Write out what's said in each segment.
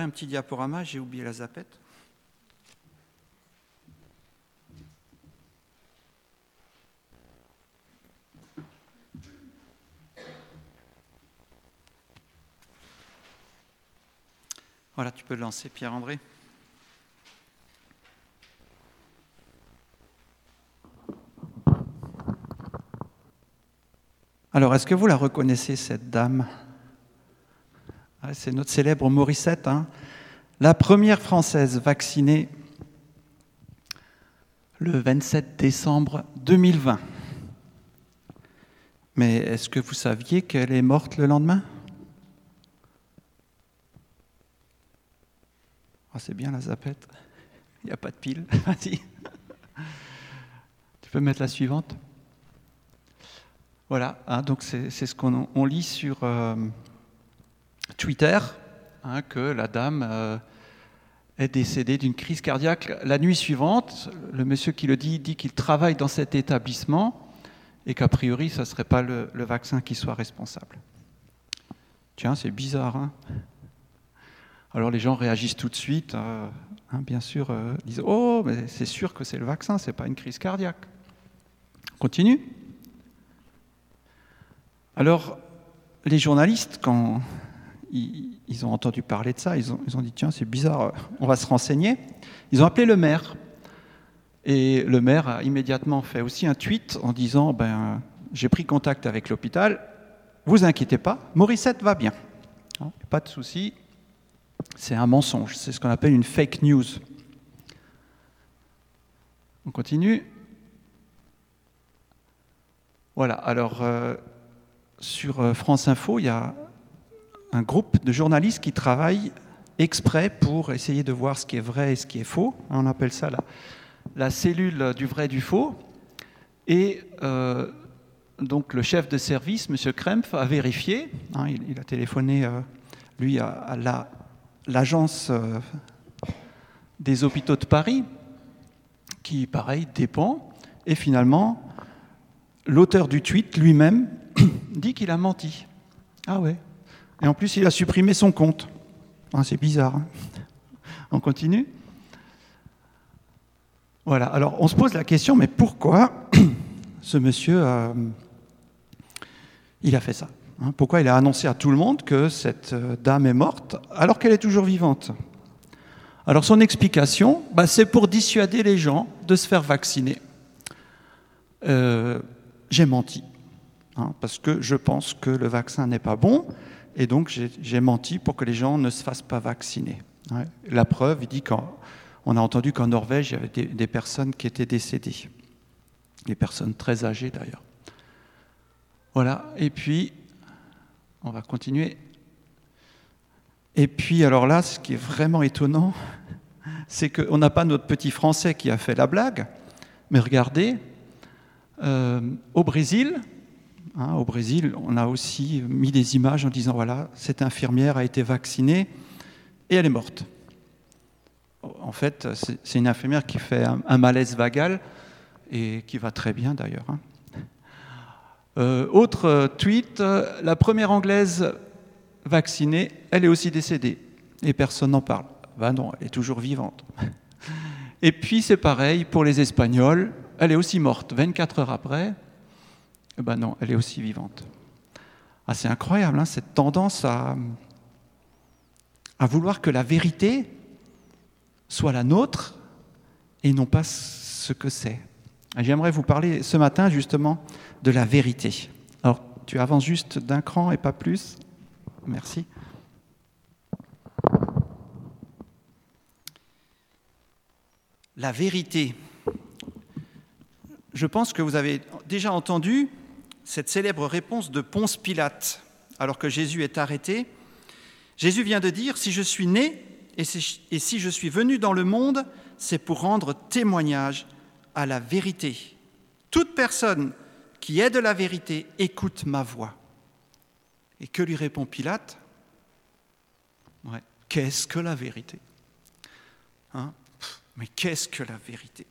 Un petit diaporama, j'ai oublié la zapette. Voilà, tu peux le lancer, Pierre-André. Alors, est-ce que vous la reconnaissez, cette dame? C'est notre célèbre Morissette, hein. la première Française vaccinée le 27 décembre 2020. Mais est-ce que vous saviez qu'elle est morte le lendemain? Ah, c'est bien la zapette. Il n'y a pas de pile. Vas-y. Tu peux mettre la suivante Voilà, hein, donc c'est ce qu'on lit sur euh, Twitter, hein, que la dame euh, est décédée d'une crise cardiaque la nuit suivante. Le monsieur qui le dit dit qu'il travaille dans cet établissement et qu'a priori, ce ne serait pas le, vaccin qui soit responsable. Tiens, c'est bizarre. Hein alors les gens réagissent tout de suite, euh, hein, bien sûr, euh, disent Oh, mais c'est sûr que c'est le vaccin, ce n'est pas une crise cardiaque. continue. Alors, les journalistes, quand ils, ont entendu parler de ça, ils ont, dit Tiens, c'est bizarre, on va se renseigner. Ils ont appelé le maire. Et le maire a immédiatement fait aussi un tweet en disant ben, J'ai pris contact avec l'hôpital, vous inquiétez pas, Morissette va bien. Hein, pas de souci, c'est un mensonge, c'est ce qu'on appelle une fake news. On continue. Voilà, alors euh, sur euh, France Info, il y a un groupe de journalistes qui travaillent exprès pour essayer de voir ce qui est vrai et ce qui est faux. On appelle ça la, cellule du vrai du faux. Et euh, donc le chef de service, M. Krempf, a vérifié, hein, il, a téléphoné, lui, à la l'agence euh, des hôpitaux de Paris, qui, pareil, dépend. Et finalement, l'auteur du tweet lui-même dit qu'il a menti. Ah ouais. Et en plus, il a supprimé son compte. Ah, c'est bizarre. Hein. on continue Voilà. Alors, on se pose la question, mais pourquoi ce monsieur, il a fait ça Hein, pourquoi il a annoncé à tout le monde que cette euh, dame est morte alors qu'elle est toujours vivante? Alors son explication, bah, c'est pour dissuader les gens de se faire vacciner. Euh, j'ai menti, hein, parce que je pense que le vaccin n'est pas bon, et donc j'ai menti pour que les gens ne se fassent pas vacciner. La preuve, il dit qu'on a entendu qu'en Norvège, il y avait des, des personnes qui étaient décédées, des personnes très âgées d'ailleurs. Voilà, et puis on va continuer. Et puis, alors là, ce qui est vraiment étonnant, c'est qu'on n'a pas notre petit Français qui a fait la blague, mais regardez, euh, au Brésil, hein, au Brésil, on a aussi mis des images en disant voilà, cette infirmière a été vaccinée et elle est morte. En fait, c'est une infirmière qui fait un, malaise vagal et qui va très bien d'ailleurs. Hein. Euh, autre tweet, la première anglaise vaccinée, elle est aussi décédée. Et personne n'en parle. Ben non, elle est toujours vivante. Et puis c'est pareil pour les Espagnols, elle est aussi morte 24 heures après. Ben non, elle est aussi vivante. Ah, c'est incroyable, hein, cette tendance à vouloir que la vérité soit la nôtre et non pas ce que c'est. J'aimerais vous parler ce matin justement de la vérité. Alors, tu avances juste d'un cran et pas plus. Merci. La vérité. Je pense que vous avez déjà entendu cette célèbre réponse de Ponce Pilate alors que Jésus est arrêté. Jésus vient de dire, si je suis né et si je suis venu dans le monde, c'est pour rendre témoignage à la vérité. Toute personne qui est de la vérité écoute ma voix. Et que lui répond Pilate? Qu'est-ce que la vérité? Hein? Mais qu'est-ce que la vérité?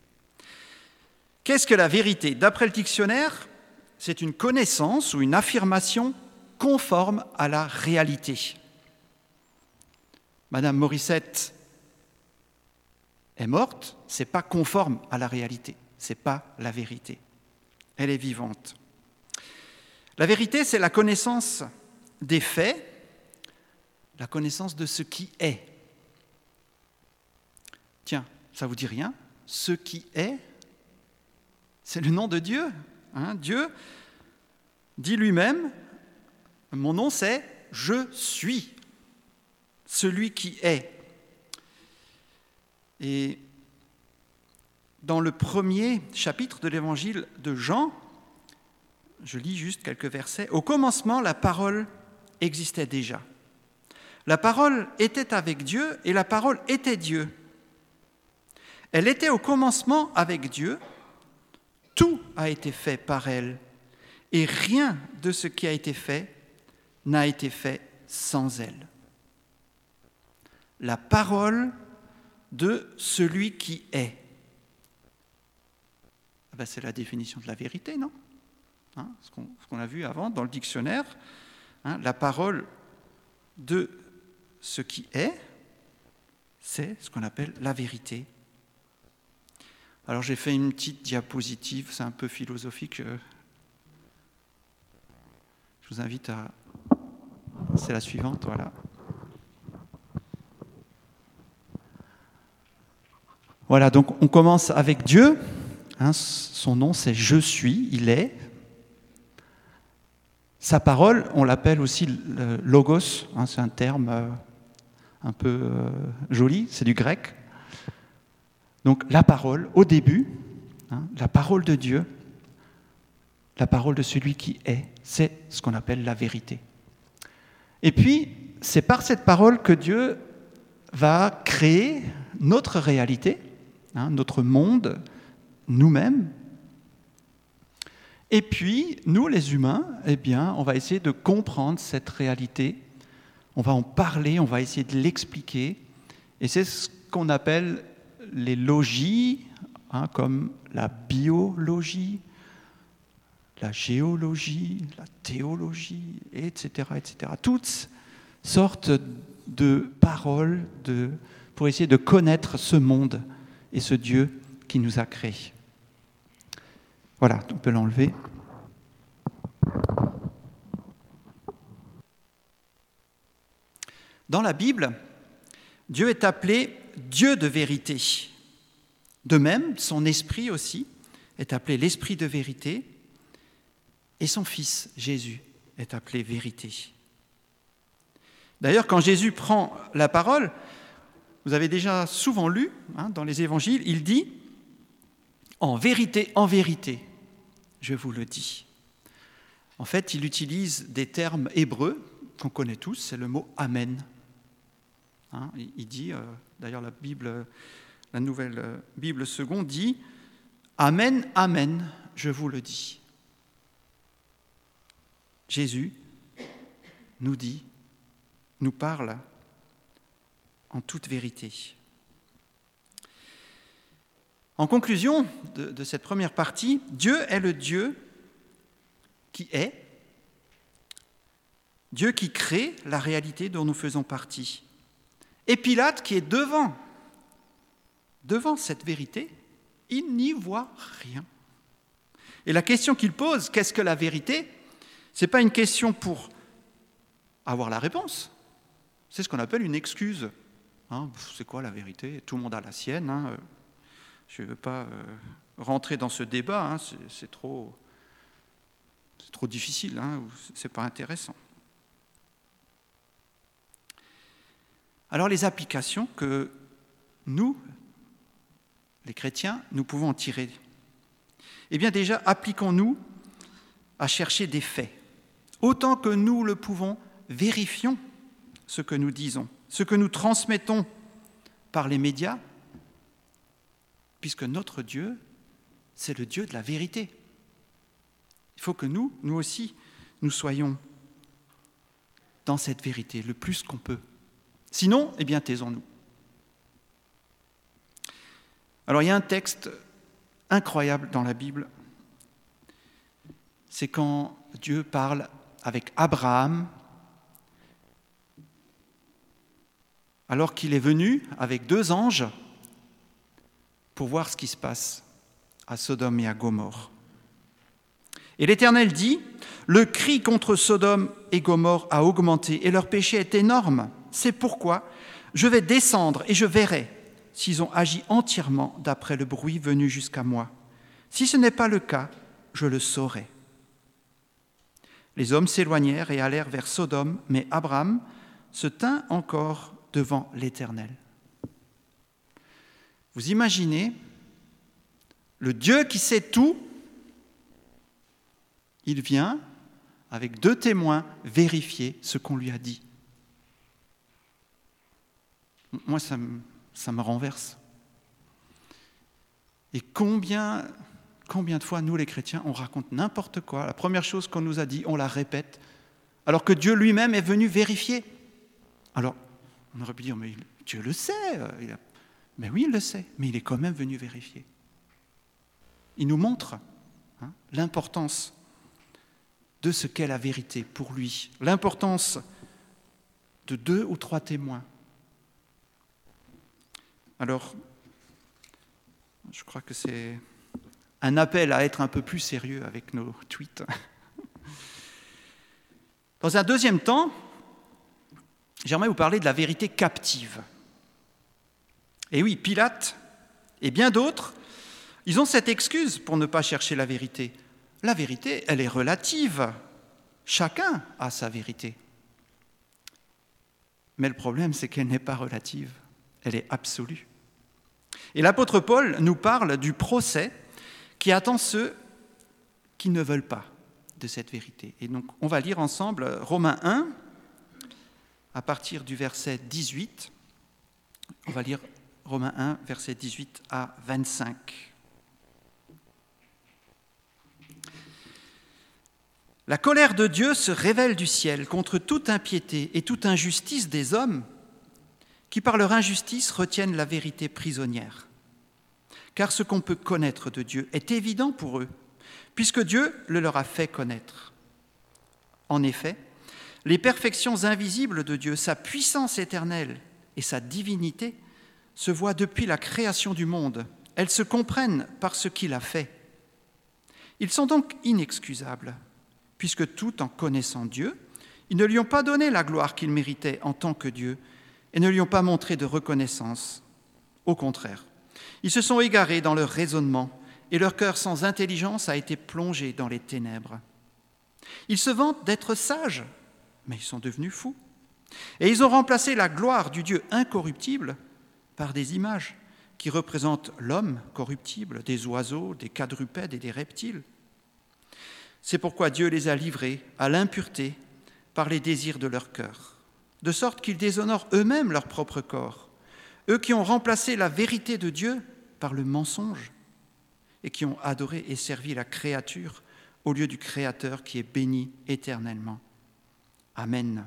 Qu'est-ce que la vérité? D'après le dictionnaire, c'est une connaissance ou une affirmation conforme à la réalité. Madame Morissette est morte, c'est pas conforme à la réalité, c'est pas la vérité. Elle est vivante. La vérité, c'est la connaissance des faits, la connaissance de ce qui est. Tiens, ça vous dit rien? Ce qui est, c'est le nom de Dieu? Hein Dieu dit lui-même, mon nom c'est Je suis, celui qui est. Et dans le premier chapitre de l'évangile de Jean, je lis juste quelques versets, Au commencement, la parole existait déjà. La parole était avec Dieu et la parole était Dieu. Elle était au commencement avec Dieu. Tout a été fait par elle et rien de ce qui a été fait n'a été fait sans elle. La parole de celui qui est. Ah ben, c'est la définition de la vérité, non? Hein, Ce qu'on a vu avant dans le dictionnaire, hein, la parole de ce qui est, c'est ce qu'on appelle la vérité. Alors j'ai fait une petite diapositive, c'est un peu philosophique. Euh. Je vous invite à... C'est la suivante, voilà. Voilà, donc on commence avec Dieu. Hein, son nom c'est Je suis, il est. Sa parole, on l'appelle aussi logos, hein, c'est un terme euh, un peu euh, joli, c'est du grec. Donc la parole, au début, hein, la parole de Dieu, la parole de celui qui est, c'est ce qu'on appelle la vérité. Et puis, c'est par cette parole que Dieu va créer notre réalité, hein, notre monde, nous-mêmes. Et puis, nous, les humains, eh bien, on va essayer de comprendre cette réalité on va en parler, on va essayer de l'expliquer. Et c'est ce qu'on appelle les logies, hein, comme la biologie, la géologie, la théologie, etc., etc. Toutes sortes de paroles pour essayer de connaître ce monde et ce Dieu qui nous a créés. Voilà, on peut l'enlever. Dans la Bible, Dieu est appelé Dieu de vérité. De même, son esprit aussi est appelé l'esprit de vérité et son fils Jésus est appelé vérité. D'ailleurs, quand Jésus prend la parole, vous avez déjà souvent lu hein, dans les évangiles, il dit En vérité, en vérité, je vous le dis. En fait, il utilise des termes hébreux qu'on connaît tous, c'est le mot Amen. Hein, il dit, euh, d'ailleurs la Bible, la nouvelle euh, Bible seconde dit, Amen, Amen, je vous le dis. Jésus nous dit, nous parle en toute vérité. En conclusion de, de, cette première partie, Dieu est le Dieu qui est, Dieu qui crée la réalité dont nous faisons partie. Et Pilate, qui est devant, devant cette vérité, il n'y voit rien. Et la question qu'il pose, qu'est-ce que la vérité? Ce n'est pas une question pour avoir la réponse. C'est ce qu'on appelle une excuse. Hein, c'est quoi la vérité? Tout le monde a la sienne. Hein. Je ne veux pas euh, rentrer dans ce débat. Hein. C'est trop, trop difficile. Ce n'est pas intéressant. Alors les applications que nous, les chrétiens, nous pouvons en tirer. Eh bien déjà, appliquons-nous à chercher des faits. Autant que nous le pouvons, vérifions ce que nous disons, ce que nous transmettons par les médias, puisque notre Dieu, c'est le Dieu de la vérité. Il faut que nous, nous aussi, nous soyons dans cette vérité le plus qu'on peut. Sinon, eh bien, taisons-nous. Alors, il y a un texte incroyable dans la Bible. C'est quand Dieu parle avec Abraham. Alors qu'il est venu avec deux anges pour voir ce qui se passe à Sodome et à Gomorre. Et l'Éternel dit, le cri contre Sodome et Gomorre a augmenté et leur péché est énorme. C'est pourquoi je vais descendre et je verrai s'ils ont agi entièrement d'après le bruit venu jusqu'à moi. Si ce n'est pas le cas, je le saurai. Les hommes s'éloignèrent et allèrent vers Sodome, mais Abraham se tint encore devant l'Éternel. Vous imaginez le Dieu qui sait tout, il vient avec deux témoins vérifier ce qu'on lui a dit. Moi, ça me, ça me renverse. Et combien, combien de fois, nous les chrétiens, on raconte n'importe quoi, la première chose qu'on nous a dit, on la répète, alors que Dieu lui-même est venu vérifier. Alors, on aurait pu dire, mais Dieu le sait. Euh, mais oui, il le sait, mais il est quand même venu vérifier. Il nous montre hein, l'importance de ce qu'est la vérité pour lui, l'importance de deux ou trois témoins. Alors, je crois que c'est un appel à être un peu plus sérieux avec nos tweets. Dans un deuxième temps, j'aimerais vous parler de la vérité captive. Et oui, Pilate et bien d'autres, ils ont cette excuse pour ne pas chercher la vérité. La vérité, elle est relative. Chacun a sa vérité. Mais le problème, c'est qu'elle n'est pas relative, elle est absolue. Et l'apôtre Paul nous parle du procès qui attend ceux qui ne veulent pas de cette vérité. Et donc, on va lire ensemble Romains 1, à partir du verset 18. On va lire Romains 1, verset 18 à 25. La colère de Dieu se révèle du ciel contre toute impiété et toute injustice des hommes qui par leur injustice retiennent la vérité prisonnière. Car ce qu'on peut connaître de Dieu est évident pour eux, puisque Dieu le leur a fait connaître. En effet, les perfections invisibles de Dieu, sa puissance éternelle et sa divinité se voient depuis la création du monde. Elles se comprennent par ce qu'il a fait. Ils sont donc inexcusables puisque tout en connaissant Dieu, ils ne lui ont pas donné la gloire qu'il méritait en tant que Dieu et ne lui ont pas montré de reconnaissance. Au contraire, ils se sont égarés dans leur raisonnement et leur cœur sans intelligence a été plongé dans les ténèbres. Ils se vantent d'être sages, mais ils sont devenus fous. Et ils ont remplacé la gloire du Dieu incorruptible par des images qui représentent l'homme corruptible, des oiseaux, des quadrupèdes et des reptiles. C'est pourquoi Dieu les a livrés à l'impureté par les désirs de leur cœur, de sorte qu'ils déshonorent eux-mêmes leur propre corps, eux qui ont remplacé la vérité de Dieu par le mensonge et qui ont adoré et servi la créature au lieu du Créateur qui est béni éternellement. Amen.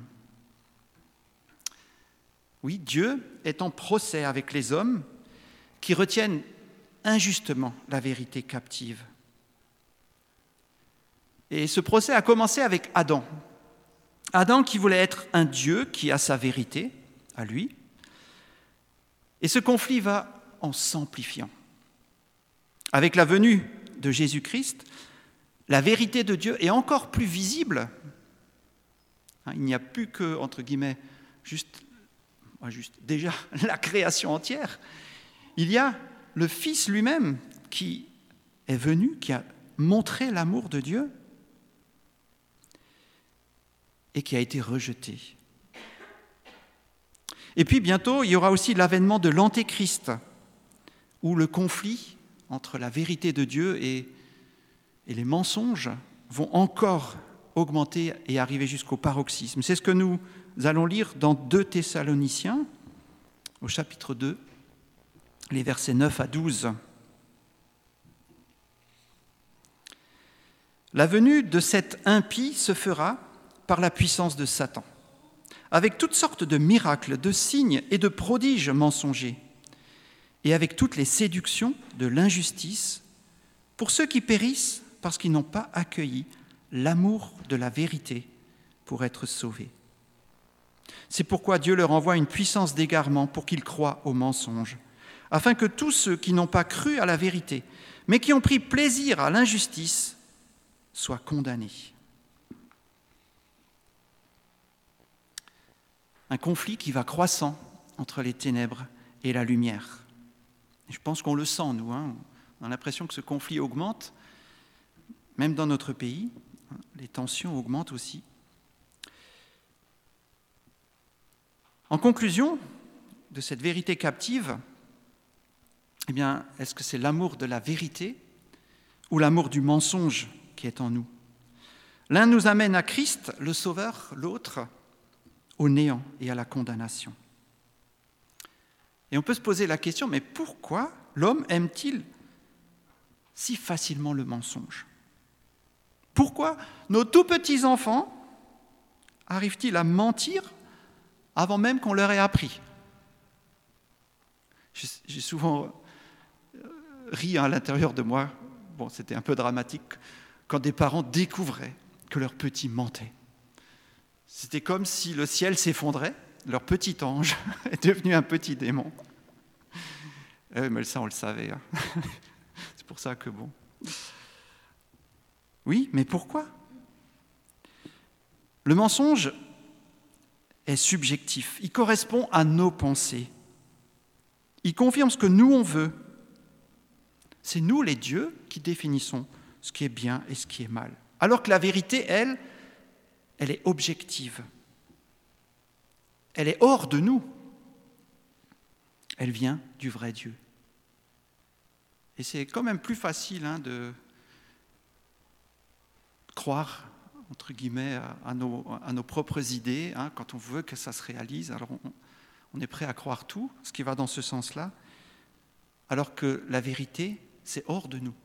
Oui, Dieu est en procès avec les hommes qui retiennent injustement la vérité captive. Et ce procès a commencé avec Adam. Adam qui voulait être un Dieu qui a sa vérité à lui. Et ce conflit va en s'amplifiant. Avec la venue de Jésus-Christ, la vérité de Dieu est encore plus visible. Hein, il n'y a plus que, entre guillemets, juste, juste déjà la création entière. Il y a le Fils lui-même qui est venu, qui a montré l'amour de Dieu et qui a été rejeté. Et puis bientôt, il y aura aussi l'avènement de l'Antéchrist, où le conflit entre la vérité de Dieu et, les mensonges vont encore augmenter et arriver jusqu'au paroxysme. C'est ce que nous allons lire dans 2 Thessaloniciens, au chapitre 2, les versets 9 à 12. La venue de cet impie se fera par la puissance de Satan, avec toutes sortes de miracles, de signes et de prodiges mensongers, et avec toutes les séductions de l'injustice pour ceux qui périssent parce qu'ils n'ont pas accueilli l'amour de la vérité pour être sauvés. C'est pourquoi Dieu leur envoie une puissance d'égarement pour qu'ils croient au mensonge, afin que tous ceux qui n'ont pas cru à la vérité, mais qui ont pris plaisir à l'injustice, soient condamnés. Un conflit qui va croissant entre les ténèbres et la lumière. Je pense qu'on le sent, nous. Hein. On a l'impression que ce conflit augmente, même dans notre pays. Les tensions augmentent aussi. En conclusion de cette vérité captive, eh bien, est-ce que c'est l'amour de la vérité ou l'amour du mensonge qui est en nous? L'un nous amène à Christ, le Sauveur, l'autre au néant et à la condamnation. Et on peut se poser la question, mais pourquoi l'homme aime-t-il si facilement le mensonge? Pourquoi nos tout petits enfants arrivent-ils à mentir avant même qu'on leur ait appris? J'ai souvent euh, ri à l'intérieur de moi, c'était un peu dramatique, quand des parents découvraient que leur petit mentait. C'était comme si le ciel s'effondrait, leur petit ange est devenu un petit démon. Eh, mais ça, on le savait. Hein. C'est pour ça que bon. Oui, mais pourquoi? Le mensonge est subjectif. Il correspond à nos pensées. Il confirme ce que nous, on veut. C'est nous, les dieux, qui définissons ce qui est bien et ce qui est mal. Alors que la vérité, elle, elle est objective. Elle est hors de nous. Elle vient du vrai Dieu. Et c'est quand même plus facile hein, de croire, entre guillemets, à nos, propres idées, hein, quand on veut que ça se réalise. Alors on, est prêt à croire tout, ce qui va dans ce sens-là, alors que la vérité, c'est hors de nous.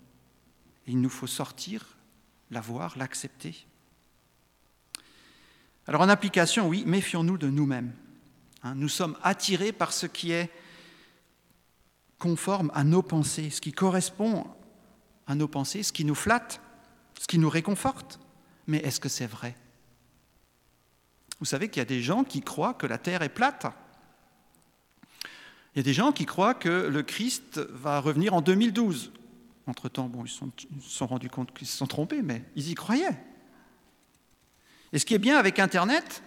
Il nous faut sortir, la voir, l'accepter. Alors en application, oui, méfions-nous de nous-mêmes. Hein. nous sommes attirés par ce qui est conforme à nos pensées, ce qui correspond à nos pensées, ce qui nous flatte, ce qui nous réconforte. Mais est-ce que c'est vrai? Vous savez qu'il y a des gens qui croient que la Terre est plate. Il y a des gens qui croient que le Christ va revenir en 2012. Entre-temps, bon, ils se sont, sont rendus compte qu'ils se sont trompés, mais ils y croyaient. Et ce qui est bien avec Internet,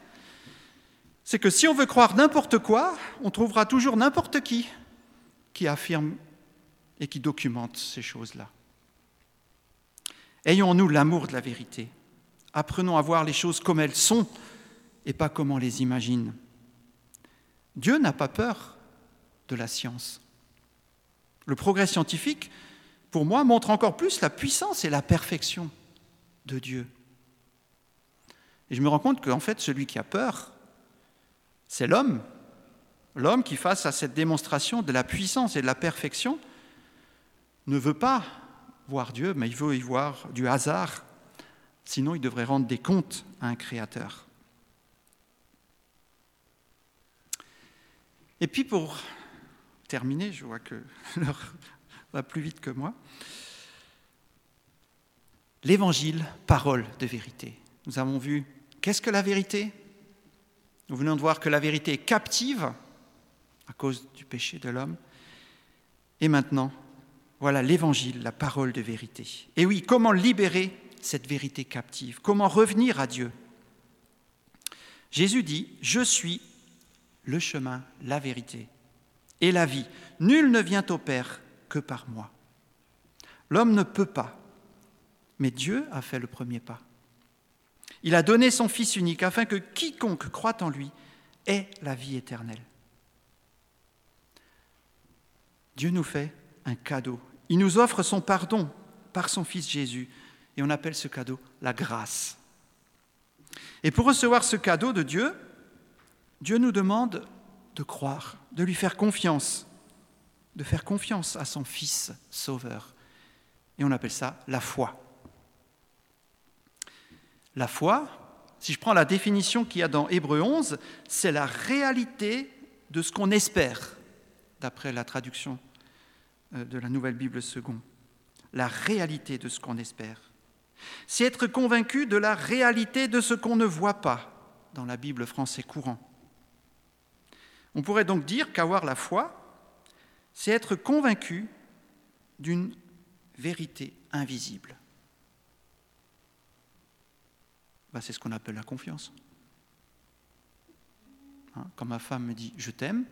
c'est que si on veut croire n'importe quoi, on trouvera toujours n'importe qui qui affirme et qui documente ces choses-là. Ayons-nous l'amour de la vérité. Apprenons à voir les choses comme elles sont et pas comme on les imagine. Dieu n'a pas peur de la science. Le progrès scientifique, pour moi, montre encore plus la puissance et la perfection de Dieu. Et je me rends compte qu'en fait, celui qui a peur, c'est l'homme. L'homme qui, face à cette démonstration de la puissance et de la perfection, ne veut pas voir Dieu, mais il veut y voir du hasard. Sinon, il devrait rendre des comptes à un créateur. Et puis pour terminer, je vois que l'heure va plus vite que moi, l'évangile, parole de vérité. Nous avons vu Qu'est-ce que la vérité? Nous venons de voir que la vérité est captive à cause du péché de l'homme. Et maintenant, voilà l'évangile, la parole de vérité. Et oui, comment libérer cette vérité captive? Comment revenir à Dieu? Jésus dit, je suis le chemin, la vérité et la vie. Nul ne vient au Père que par moi. L'homme ne peut pas, mais Dieu a fait le premier pas. Il a donné son Fils unique afin que quiconque croit en lui ait la vie éternelle. Dieu nous fait un cadeau. Il nous offre son pardon par son Fils Jésus. Et on appelle ce cadeau la grâce. Et pour recevoir ce cadeau de Dieu, Dieu nous demande de croire, de lui faire confiance, de faire confiance à son Fils Sauveur. Et on appelle ça la foi. La foi, si je prends la définition qu'il y a dans Hébreu 11, c'est la réalité de ce qu'on espère, d'après la traduction euh, de la Nouvelle Bible seconde. La réalité de ce qu'on espère. C'est être convaincu de la réalité de ce qu'on ne voit pas dans la Bible français courant. On pourrait donc dire qu'avoir la foi, c'est être convaincu d'une vérité invisible. Ben, c'est ce qu'on appelle la confiance. Hein, quand ma femme me dit je t'aime,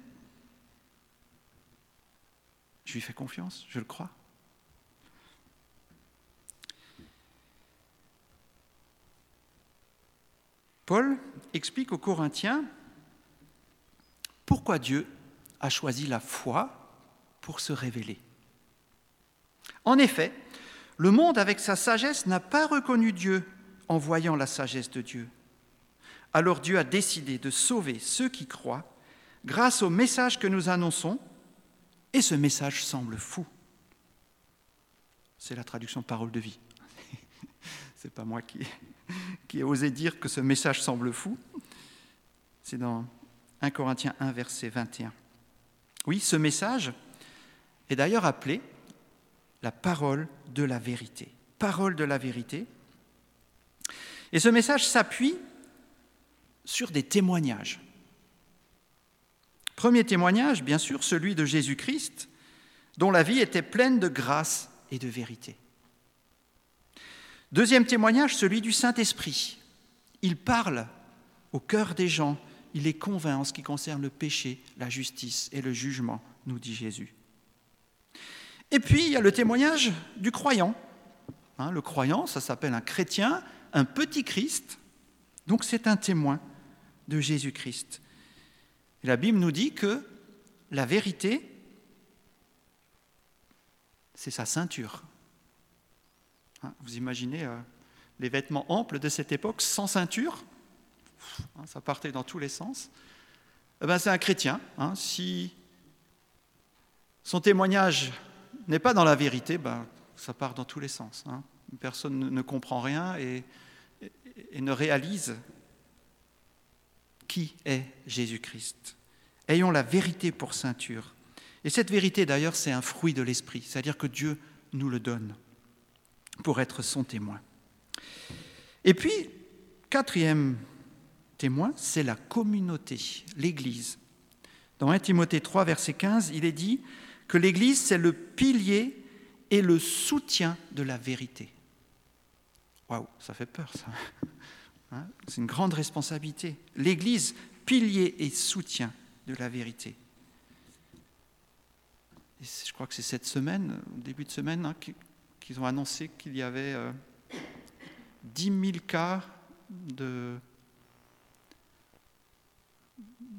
je lui fais confiance, je le crois. Paul explique aux Corinthiens pourquoi Dieu a choisi la foi pour se révéler. En effet, le monde avec sa sagesse n'a pas reconnu Dieu en voyant la sagesse de Dieu. Alors Dieu a décidé de sauver ceux qui croient grâce au message que nous annonçons, et ce message semble fou. C'est la traduction parole de vie. C'est pas moi qui, qui ai osé dire que ce message semble fou. C'est dans 1 Corinthiens 1, verset 21. Oui, ce message est d'ailleurs appelé la parole de la vérité. Parole de la vérité. Et ce message s'appuie sur des témoignages. Premier témoignage, bien sûr, celui de Jésus-Christ, dont la vie était pleine de grâce et de vérité. Deuxième témoignage, celui du Saint-Esprit. Il parle au cœur des gens, il les convainc en ce qui concerne le péché, la justice et le jugement, nous dit Jésus. Et puis, il y a le témoignage du croyant. Hein, le croyant, ça s'appelle un chrétien, un petit Christ, donc c'est un témoin de Jésus-Christ. la Bible nous dit que la vérité, c'est sa ceinture. Hein, vous imaginez euh, les vêtements amples de cette époque, sans ceinture, hein, ça partait dans tous les sens. Eh ben, c'est un chrétien. Hein, si son témoignage n'est pas dans la vérité, ben, ça part dans tous les sens. Personne ne comprend rien et, ne réalise qui est Jésus-Christ. Ayons la vérité pour ceinture. Et cette vérité, d'ailleurs, c'est un fruit de l'esprit, c'est-à-dire que Dieu nous le donne pour être son témoin. Et puis, quatrième témoin, c'est la communauté, l'Église. Dans 1 Timothée 3, verset 15, il est dit que l'Église, c'est le pilier et le soutien de la vérité. Waouh, ça fait peur, ça. Hein, c'est une grande responsabilité. L'Église, pilier et soutien de la vérité. je crois que c'est cette semaine, début de semaine, hein, ils ont annoncé qu'il y avait 10 euh, 000 cas de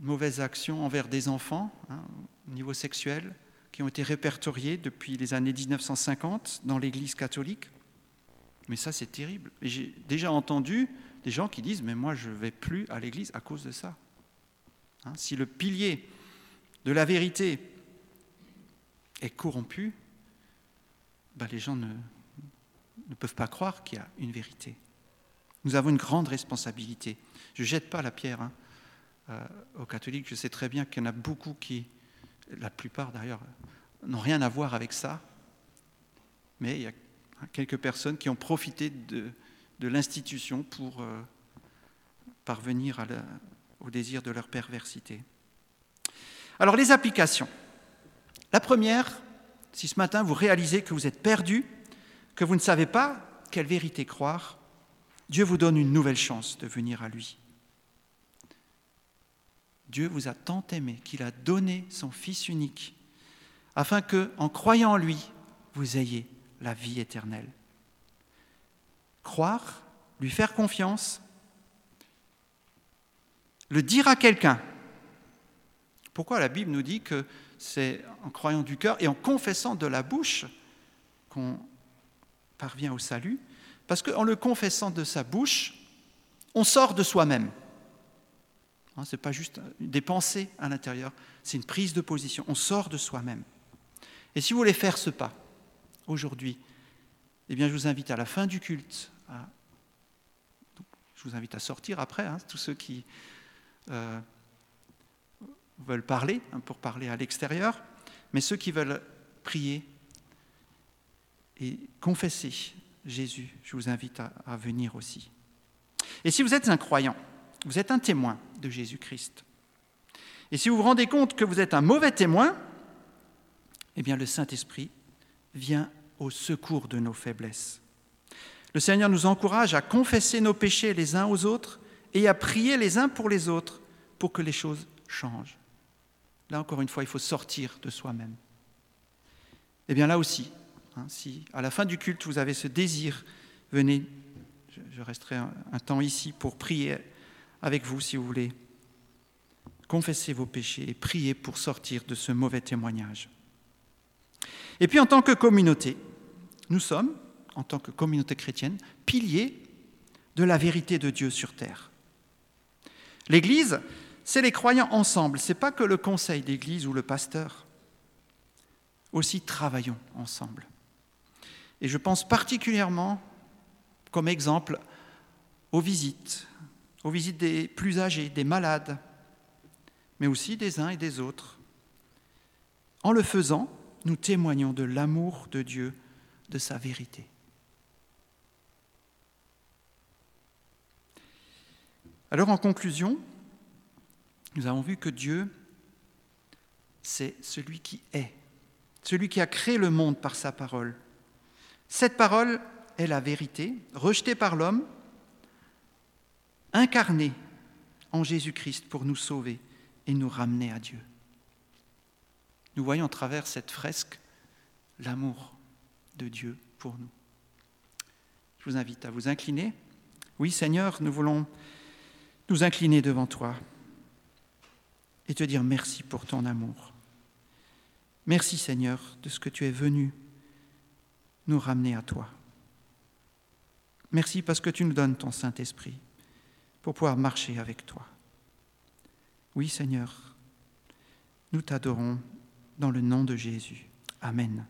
mauvaises actions envers des enfants hein, au niveau sexuel qui ont été répertoriés depuis les années 1950 dans l'Église catholique. Mais ça, c'est terrible. J'ai déjà entendu des gens qui disent, mais moi, je ne vais plus à l'Église à cause de ça. Hein, si le pilier de la vérité est corrompu, bah, les gens ne, ne peuvent pas croire qu'il y a une vérité. Nous avons une grande responsabilité. Je ne jette pas la pierre hein, euh, aux catholiques. Je sais très bien qu'il y en a beaucoup qui, la plupart d'ailleurs, n'ont rien à voir avec ça. Mais il y a quelques personnes qui ont profité de, l'institution pour euh, parvenir au désir de leur perversité. Alors les applications. La première, si ce matin vous réalisez que vous êtes perdu, que vous ne savez pas quelle vérité croire, Dieu vous donne une nouvelle chance de venir à lui. Dieu vous a tant aimé qu'il a donné son Fils unique, afin que, en croyant en lui, vous ayez la vie éternelle. Croire, lui faire confiance, le dire à quelqu'un. Pourquoi la Bible nous dit que c'est en croyant du cœur et en confessant de la bouche qu'on parvient au salut, parce qu'en le confessant de sa bouche, on sort de soi-même. Hein, ce n'est pas juste des pensées à l'intérieur, c'est une prise de position. On sort de soi-même. Et si vous voulez faire ce pas aujourd'hui, eh bien, je vous invite à la fin du culte, je vous invite à sortir après, hein, tous ceux qui euh, veulent parler, hein, pour parler à l'extérieur, mais ceux qui veulent prier et confesser Jésus, je vous invite à, venir aussi. Et si vous êtes un croyant, vous êtes un témoin de Jésus-Christ, Et si vous vous rendez compte que vous êtes un mauvais témoin, eh bien le Saint-Esprit vient au secours de nos faiblesses. Le Seigneur nous encourage à confesser nos péchés les uns aux autres et à prier les uns pour les autres pour que les choses changent. Là encore une fois, il faut sortir de soi-même. Eh bien là aussi, hein, si à la fin du culte vous avez ce désir, venez, je, resterai un temps ici pour prier avec vous si vous voulez. Confessez vos péchés et priez pour sortir de ce mauvais témoignage. Et puis en tant que communauté, nous sommes, en tant que communauté chrétienne, piliers de la vérité de Dieu sur terre. L'Église, c'est les croyants ensemble, ce n'est pas que le conseil d'Église ou le pasteur. Aussi travaillons ensemble. Et je pense particulièrement, comme exemple, aux visites, aux visites des plus âgés, des malades, mais aussi des uns et des autres. En le faisant, nous témoignons de l'amour de Dieu, de sa vérité. Alors en conclusion, nous avons vu que Dieu, c'est celui qui est, celui qui a créé le monde par sa parole. Cette parole est la vérité, rejetée par l'homme, incarnée en Jésus-Christ pour nous sauver et nous ramener à Dieu. Nous voyons à travers cette fresque l'amour de Dieu pour nous. Je vous invite à vous incliner. Oui Seigneur, nous voulons nous incliner devant toi et te dire merci pour ton amour. Merci Seigneur de ce que tu es venu nous ramener à toi. Merci parce que tu nous donnes ton Saint-Esprit pour pouvoir marcher avec toi. Oui Seigneur, nous t'adorons dans le nom de Jésus. Amen.